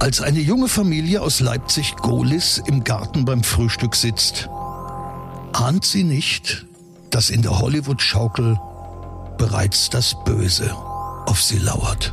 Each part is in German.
Als eine junge Familie aus Leipzig-Gohlis im Garten beim Frühstück sitzt, ahnt sie nicht, dass in der Hollywood-Schaukel bereits das Böse auf sie lauert.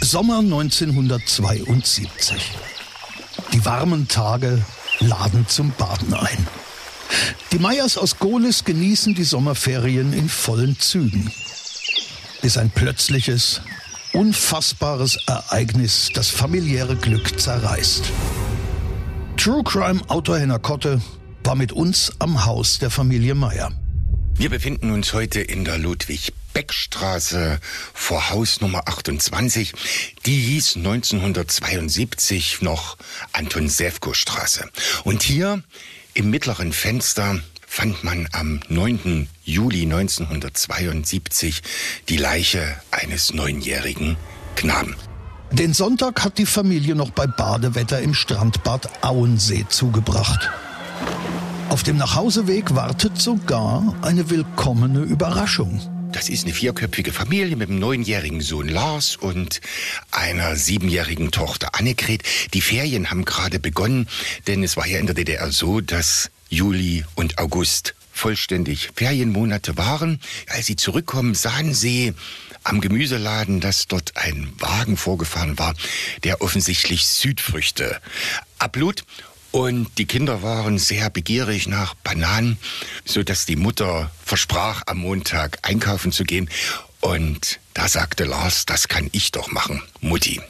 Sommer 1972. Die warmen Tage laden zum Baden ein. Die Meyers aus Gohlis genießen die Sommerferien in vollen Zügen. Bis ein plötzliches, unfassbares Ereignis das familiäre Glück zerreißt. True Crime Autor Henner Kotte war mit uns am Haus der Familie Meyer. Wir befinden uns heute in der Ludwig Beckstraße vor Haus Nummer 28. Die hieß 1972 noch Anton Sewko Straße. Und hier im mittleren Fenster fand man am 9. Juli 1972 die Leiche eines neunjährigen Knaben. Den Sonntag hat die Familie noch bei Badewetter im Strandbad Auensee zugebracht. Auf dem Nachhauseweg wartet sogar eine willkommene Überraschung. Das ist eine vierköpfige Familie mit einem neunjährigen Sohn Lars und einer siebenjährigen Tochter Annegret. Die Ferien haben gerade begonnen, denn es war ja in der DDR so, dass Juli und August vollständig Ferienmonate waren. Als sie zurückkommen, sahen sie am Gemüseladen, dass dort ein Wagen vorgefahren war, der offensichtlich Südfrüchte ablud. Und die Kinder waren sehr begierig nach Bananen, so dass die Mutter versprach, am Montag einkaufen zu gehen. Und da sagte Lars, das kann ich doch machen, Mutti.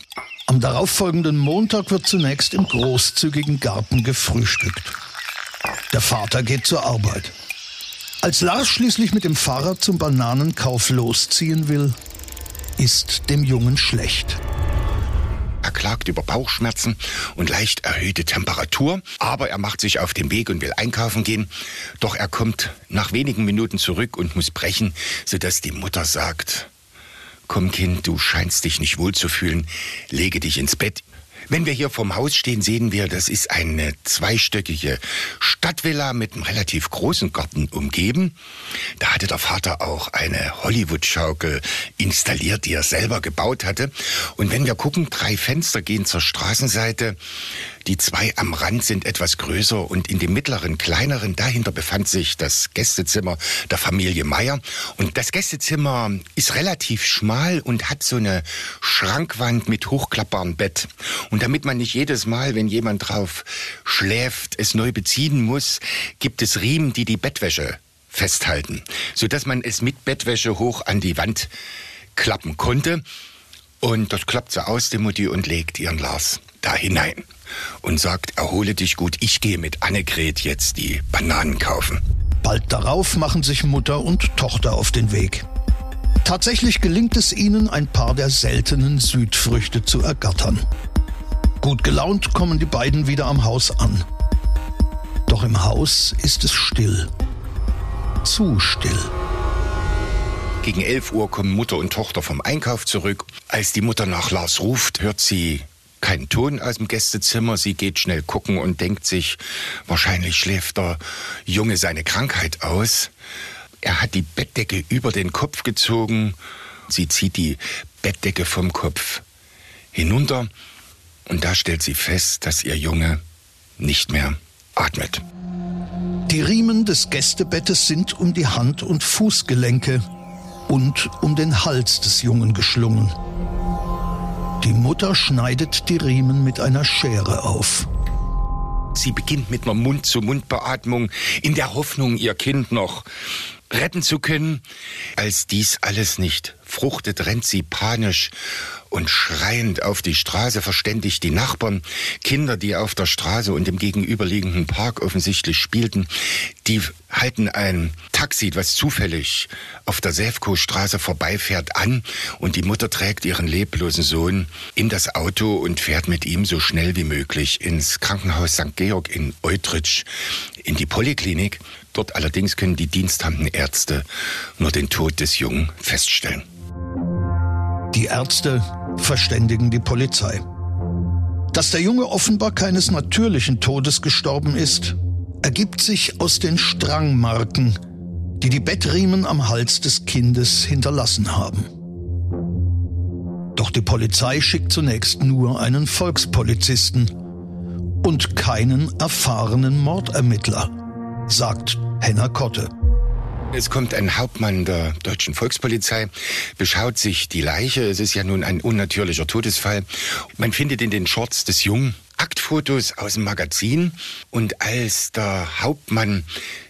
Am darauffolgenden Montag wird zunächst im großzügigen Garten gefrühstückt. Der Vater geht zur Arbeit. Als Lars schließlich mit dem Fahrrad zum Bananenkauf losziehen will, ist dem Jungen schlecht. Er klagt über Bauchschmerzen und leicht erhöhte Temperatur, aber er macht sich auf den Weg und will einkaufen gehen. Doch er kommt nach wenigen Minuten zurück und muss brechen, sodass die Mutter sagt, Komm Kind, du scheinst dich nicht wohl zu fühlen, lege dich ins Bett, wenn wir hier vorm Haus stehen, sehen wir, das ist eine zweistöckige Stadtvilla mit einem relativ großen Garten umgeben. Da hatte der Vater auch eine Hollywood-Schaukel installiert, die er selber gebaut hatte. Und wenn wir gucken, drei Fenster gehen zur Straßenseite. Die zwei am Rand sind etwas größer und in dem mittleren, kleineren, dahinter befand sich das Gästezimmer der Familie Meier. Und das Gästezimmer ist relativ schmal und hat so eine Schrankwand mit hochklappbarem Bett. Und damit man nicht jedes Mal, wenn jemand drauf schläft, es neu beziehen muss, gibt es Riemen, die die Bettwäsche festhalten, sodass man es mit Bettwäsche hoch an die Wand klappen konnte. Und das klappt so aus, die Mutti, und legt ihren Lars da hinein und sagt, erhole dich gut, ich gehe mit Annegret jetzt die Bananen kaufen. Bald darauf machen sich Mutter und Tochter auf den Weg. Tatsächlich gelingt es ihnen, ein paar der seltenen Südfrüchte zu ergattern. Gut gelaunt kommen die beiden wieder am Haus an. Doch im Haus ist es still. Zu still. Gegen 11 Uhr kommen Mutter und Tochter vom Einkauf zurück. Als die Mutter nach Lars ruft, hört sie keinen Ton aus dem Gästezimmer. Sie geht schnell gucken und denkt sich, wahrscheinlich schläft der Junge seine Krankheit aus. Er hat die Bettdecke über den Kopf gezogen. Sie zieht die Bettdecke vom Kopf hinunter und da stellt sie fest, dass ihr Junge nicht mehr atmet. Die Riemen des Gästebettes sind um die Hand- und Fußgelenke und um den Hals des Jungen geschlungen. Die Mutter schneidet die Riemen mit einer Schere auf. Sie beginnt mit einer Mund-zu-Mund-Beatmung in der Hoffnung, ihr Kind noch retten zu können. Als dies alles nicht überfruchtet rennt sie panisch und schreiend auf die Straße, verständigt die Nachbarn, Kinder, die auf der Straße und im gegenüberliegenden Park offensichtlich spielten, die halten ein Taxi, was zufällig auf der Säfko-Straße vorbeifährt, an und die Mutter trägt ihren leblosen Sohn in das Auto und fährt mit ihm so schnell wie möglich ins Krankenhaus St. Georg in Eutrich, in die Poliklinik. Dort allerdings können die diensthabenden Ärzte nur den Tod des Jungen feststellen. Die Ärzte verständigen die Polizei. Dass der Junge offenbar keines natürlichen Todes gestorben ist, ergibt sich aus den Strangmarken, die die Bettriemen am Hals des Kindes hinterlassen haben. Doch die Polizei schickt zunächst nur einen Volkspolizisten und keinen erfahrenen Mordermittler, sagt Henna Kotte. Es kommt ein Hauptmann der deutschen Volkspolizei, beschaut sich die Leiche. Es ist ja nun ein unnatürlicher Todesfall. Man findet in den Shorts des Jungen Aktfotos aus dem Magazin. Und als der Hauptmann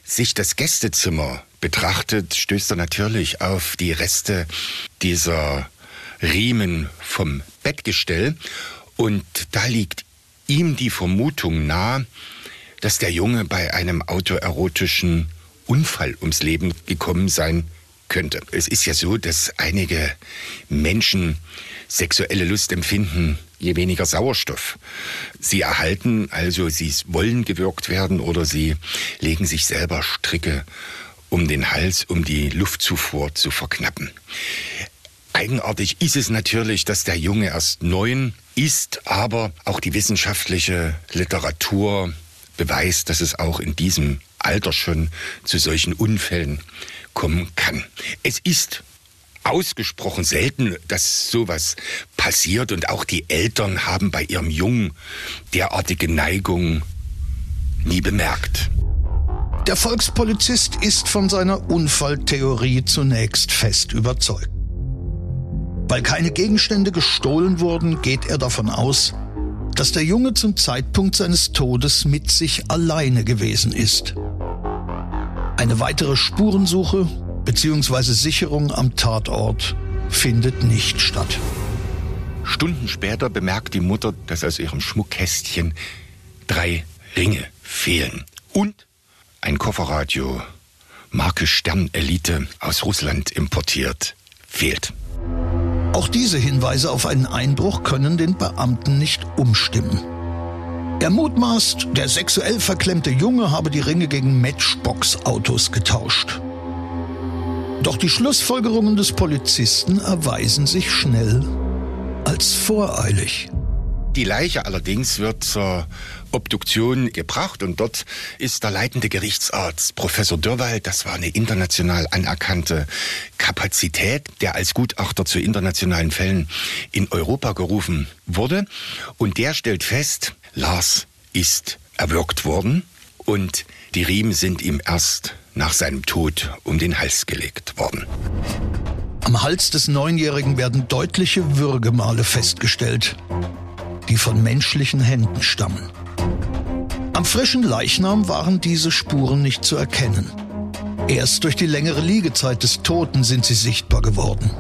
sich das Gästezimmer betrachtet, stößt er natürlich auf die Reste dieser Riemen vom Bettgestell. Und da liegt ihm die Vermutung nahe, dass der Junge bei einem autoerotischen Unfall ums Leben gekommen sein könnte. Es ist ja so, dass einige Menschen sexuelle Lust empfinden, je weniger Sauerstoff sie erhalten. Also sie wollen gewirkt werden oder sie legen sich selber Stricke um den Hals, um die Luftzufuhr zu verknappen. Eigenartig ist es natürlich, dass der Junge erst neun ist, aber auch die wissenschaftliche Literatur beweist, dass es auch in diesem Alter schon zu solchen Unfällen kommen kann. Es ist ausgesprochen selten, dass sowas passiert und auch die Eltern haben bei ihrem Jungen derartige Neigung nie bemerkt. Der Volkspolizist ist von seiner Unfalltheorie zunächst fest überzeugt. Weil keine Gegenstände gestohlen wurden, geht er davon aus, dass der Junge zum Zeitpunkt seines Todes mit sich alleine gewesen ist. Eine weitere Spurensuche bzw. Sicherung am Tatort findet nicht statt. Stunden später bemerkt die Mutter, dass aus ihrem Schmuckkästchen drei Ringe fehlen. Und ein Kofferradio, Marke Stern Elite aus Russland importiert, fehlt. Auch diese Hinweise auf einen Einbruch können den Beamten nicht umstimmen. Er mutmaßt, der sexuell verklemmte Junge habe die Ringe gegen Matchbox-Autos getauscht. Doch die Schlussfolgerungen des Polizisten erweisen sich schnell als voreilig. Die Leiche allerdings wird zur Obduktion gebracht und dort ist der leitende Gerichtsarzt Professor Dürwald, das war eine international anerkannte Kapazität, der als Gutachter zu internationalen Fällen in Europa gerufen wurde und der stellt fest, Lars ist erwürgt worden und die Riemen sind ihm erst nach seinem Tod um den Hals gelegt worden. Am Hals des Neunjährigen werden deutliche Würgemale festgestellt, die von menschlichen Händen stammen. Am frischen Leichnam waren diese Spuren nicht zu erkennen. Erst durch die längere Liegezeit des Toten sind sie sichtbar geworden.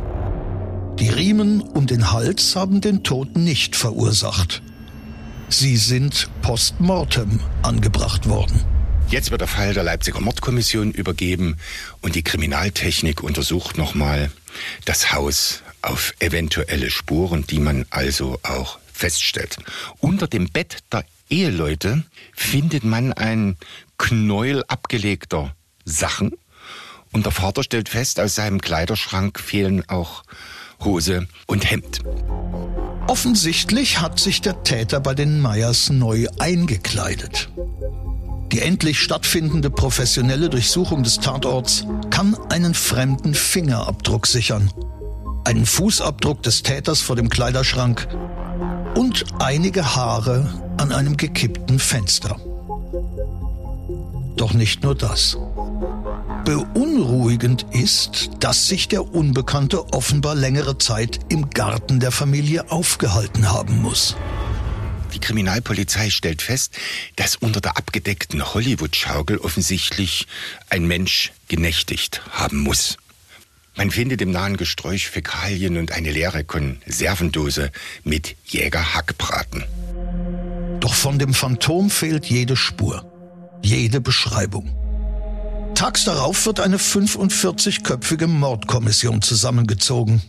Die Riemen um den Hals haben den Tod nicht verursacht. Sie sind post mortem angebracht worden. Jetzt wird der Fall der Leipziger Mordkommission übergeben und die Kriminaltechnik untersucht nochmal das Haus auf eventuelle Spuren, die man also auch feststellt. Unter dem Bett der Eheleute findet man ein Knäuel abgelegter Sachen und der Vater stellt fest, aus seinem Kleiderschrank fehlen auch Hose und Hemd. Offensichtlich hat sich der Täter bei den Meyers neu eingekleidet. Die endlich stattfindende professionelle Durchsuchung des Tatorts kann einen fremden Fingerabdruck sichern. Einen Fußabdruck des Täters vor dem Kleiderschrank und einige Haare an einem gekippten Fenster. Doch nicht nur das. Beunruhigend ist, dass sich der Unbekannte offenbar längere Zeit im Garten der Familie aufgehalten haben muss. Die Kriminalpolizei stellt fest, dass unter der abgedeckten Hollywood-Schaukel offensichtlich ein Mensch genächtigt haben muss. Man findet im nahen Gesträuch Fäkalien und eine leere Konservendose mit Jägerhackbraten. Doch von dem Phantom fehlt jede Spur, jede Beschreibung. Tags darauf wird eine 45-köpfige Mordkommission zusammengezogen.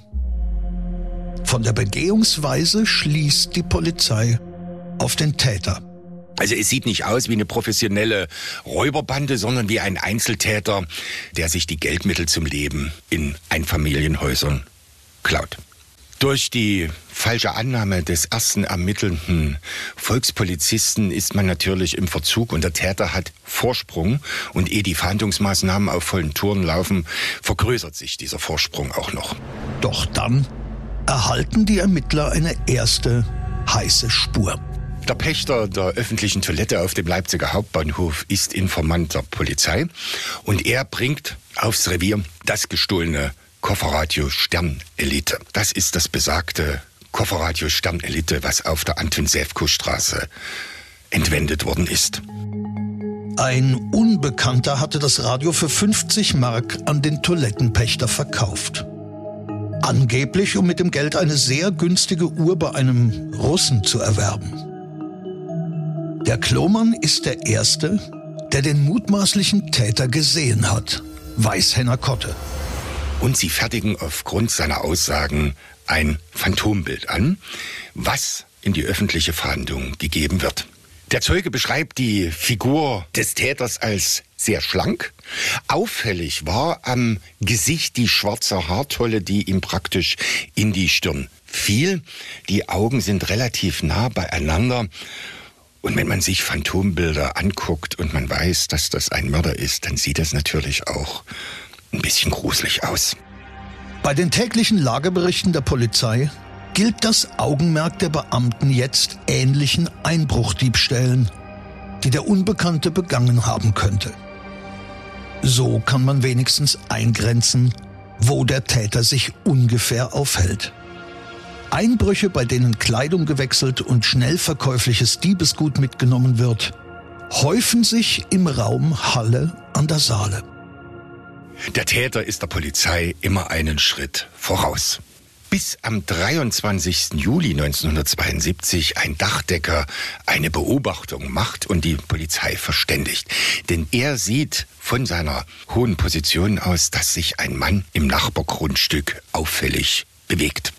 Von der Begehungsweise schließt die Polizei auf den Täter. Also es sieht nicht aus wie eine professionelle Räuberbande, sondern wie ein Einzeltäter, der sich die Geldmittel zum Leben in Einfamilienhäusern klaut. Durch die falsche Annahme des ersten ermittelnden Volkspolizisten ist man natürlich im Verzug und der Täter hat Vorsprung. Und ehe die Fahndungsmaßnahmen auf vollen Touren laufen, vergrößert sich dieser Vorsprung auch noch. Doch dann erhalten die Ermittler eine erste heiße Spur. Der Pächter der öffentlichen Toilette auf dem Leipziger Hauptbahnhof ist Informant der Polizei und er bringt aufs Revier das gestohlene Kofferradio Sternelite. Das ist das besagte Kofferradio Sternelite, was auf der Anton Sefko Straße entwendet worden ist. Ein Unbekannter hatte das Radio für 50 Mark an den Toilettenpächter verkauft. Angeblich, um mit dem Geld eine sehr günstige Uhr bei einem Russen zu erwerben. Der Klomann ist der Erste, der den mutmaßlichen Täter gesehen hat, weiß Henner Kotte und sie fertigen aufgrund seiner Aussagen ein Phantombild an, was in die öffentliche Fahndung gegeben wird. Der Zeuge beschreibt die Figur des Täters als sehr schlank. Auffällig war am Gesicht die schwarze Haartolle, die ihm praktisch in die Stirn fiel. Die Augen sind relativ nah beieinander. Und wenn man sich Phantombilder anguckt und man weiß, dass das ein Mörder ist, dann sieht das natürlich auch ein bisschen gruselig aus. Bei den täglichen Lageberichten der Polizei gilt das Augenmerk der Beamten jetzt ähnlichen Einbruchdiebstählen, die der Unbekannte begangen haben könnte. So kann man wenigstens eingrenzen, wo der Täter sich ungefähr aufhält. Einbrüche, bei denen Kleidung gewechselt und schnell verkäufliches Diebesgut mitgenommen wird, häufen sich im Raum Halle an der Saale. Der Täter ist der Polizei immer einen Schritt voraus. Bis am 23. Juli 1972 ein Dachdecker eine Beobachtung macht und die Polizei verständigt. Denn er sieht von seiner hohen Position aus, dass sich ein Mann im Nachbargrundstück auffällig bewegt.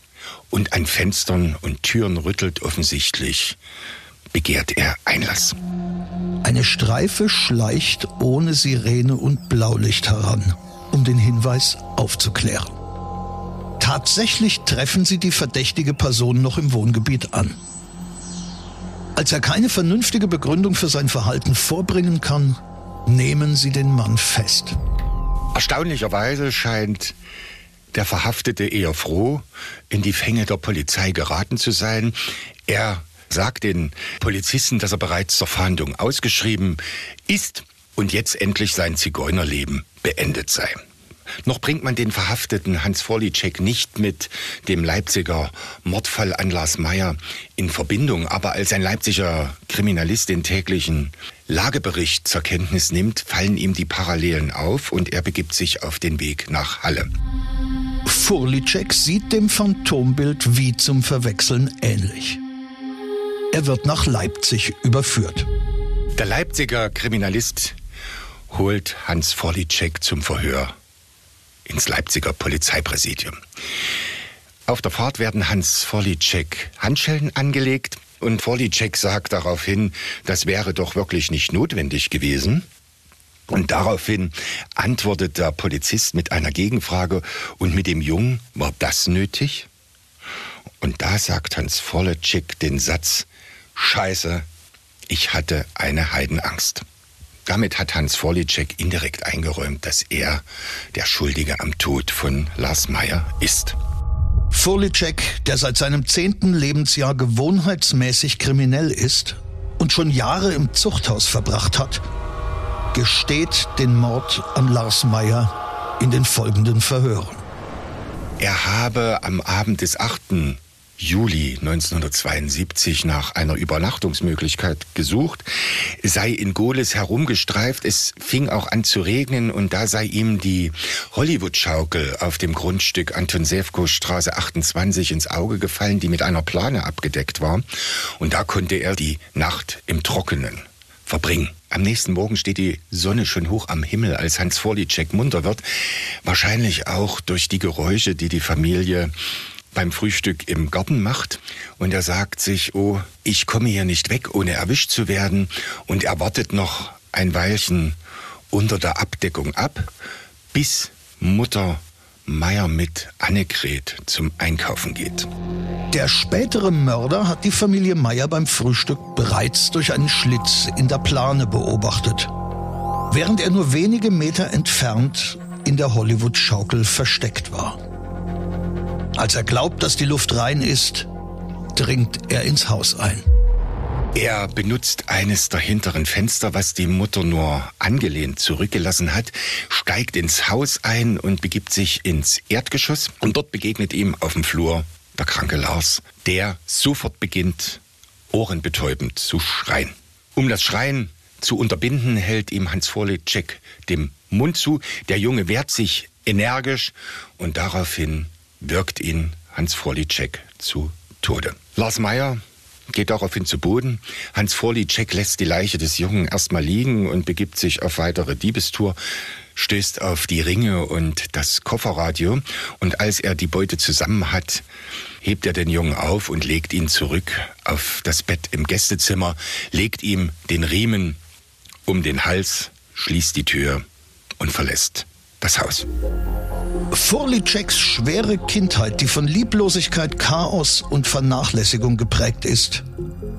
Und an Fenstern und Türen rüttelt offensichtlich, begehrt er Einlass. Eine Streife schleicht ohne Sirene und Blaulicht heran um den Hinweis aufzuklären. Tatsächlich treffen sie die verdächtige Person noch im Wohngebiet an. Als er keine vernünftige Begründung für sein Verhalten vorbringen kann, nehmen sie den Mann fest. Erstaunlicherweise scheint der Verhaftete eher froh, in die Fänge der Polizei geraten zu sein. Er sagt den Polizisten, dass er bereits zur Fahndung ausgeschrieben ist und jetzt endlich sein Zigeunerleben beendet sei. Noch bringt man den Verhafteten Hans Vorlicek nicht mit dem Leipziger Mordfall an Lars Meyer in Verbindung, aber als ein Leipziger Kriminalist den täglichen Lagebericht zur Kenntnis nimmt, fallen ihm die Parallelen auf und er begibt sich auf den Weg nach Halle. Furlicek sieht dem Phantombild wie zum Verwechseln ähnlich. Er wird nach Leipzig überführt. Der Leipziger Kriminalist holt Hans Forlicek zum Verhör ins Leipziger Polizeipräsidium. Auf der Fahrt werden Hans Forlicek Handschellen angelegt und Forlicek sagt daraufhin, das wäre doch wirklich nicht notwendig gewesen. Und daraufhin antwortet der Polizist mit einer Gegenfrage, und mit dem Jungen war das nötig? Und da sagt Hans Forlicek den Satz, Scheiße, ich hatte eine Heidenangst. Damit hat Hans Vorlicek indirekt eingeräumt, dass er der Schuldige am Tod von Lars Meyer ist. Vorlicek, der seit seinem zehnten Lebensjahr gewohnheitsmäßig kriminell ist und schon Jahre im Zuchthaus verbracht hat, gesteht den Mord an Lars Meyer in den folgenden Verhören. Er habe am Abend des 8. Juli 1972 nach einer Übernachtungsmöglichkeit gesucht, sei in Goles herumgestreift. Es fing auch an zu regnen und da sei ihm die Hollywood-Schaukel auf dem Grundstück Anton Sewko Straße 28 ins Auge gefallen, die mit einer Plane abgedeckt war. Und da konnte er die Nacht im Trockenen verbringen. Am nächsten Morgen steht die Sonne schon hoch am Himmel, als Hans Vorlitschek munter wird. Wahrscheinlich auch durch die Geräusche, die die Familie beim Frühstück im Garten macht. Und er sagt sich, oh, ich komme hier nicht weg, ohne erwischt zu werden. Und er wartet noch ein Weilchen unter der Abdeckung ab, bis Mutter Meier mit Annegret zum Einkaufen geht. Der spätere Mörder hat die Familie Meier beim Frühstück bereits durch einen Schlitz in der Plane beobachtet, während er nur wenige Meter entfernt in der Hollywood-Schaukel versteckt war. Als er glaubt, dass die Luft rein ist, dringt er ins Haus ein. Er benutzt eines der hinteren Fenster, was die Mutter nur angelehnt zurückgelassen hat, steigt ins Haus ein und begibt sich ins Erdgeschoss. Und dort begegnet ihm auf dem Flur der kranke Lars, der sofort beginnt, ohrenbetäubend zu schreien. Um das Schreien zu unterbinden, hält ihm Hans Vorlitschek dem Mund zu. Der Junge wehrt sich energisch und daraufhin wirkt ihn Hans Vorlitschek zu Tode. Lars Meyer geht daraufhin zu Boden. Hans Vorlitschek lässt die Leiche des Jungen erstmal liegen und begibt sich auf weitere Diebestour, stößt auf die Ringe und das Kofferradio. Und als er die Beute zusammen hat, hebt er den Jungen auf und legt ihn zurück auf das Bett im Gästezimmer, legt ihm den Riemen um den Hals, schließt die Tür und verlässt das Haus. Vorlitscheks schwere Kindheit, die von Lieblosigkeit, Chaos und Vernachlässigung geprägt ist,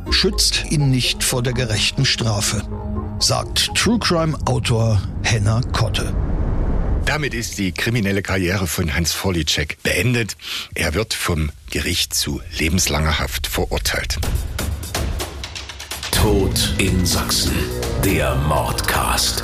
schützt ihn nicht vor der gerechten Strafe, sagt True Crime Autor Henna Kotte. Damit ist die kriminelle Karriere von Hans Vorlitschek beendet. Er wird vom Gericht zu lebenslanger Haft verurteilt. Tod in Sachsen. Der Mordcast.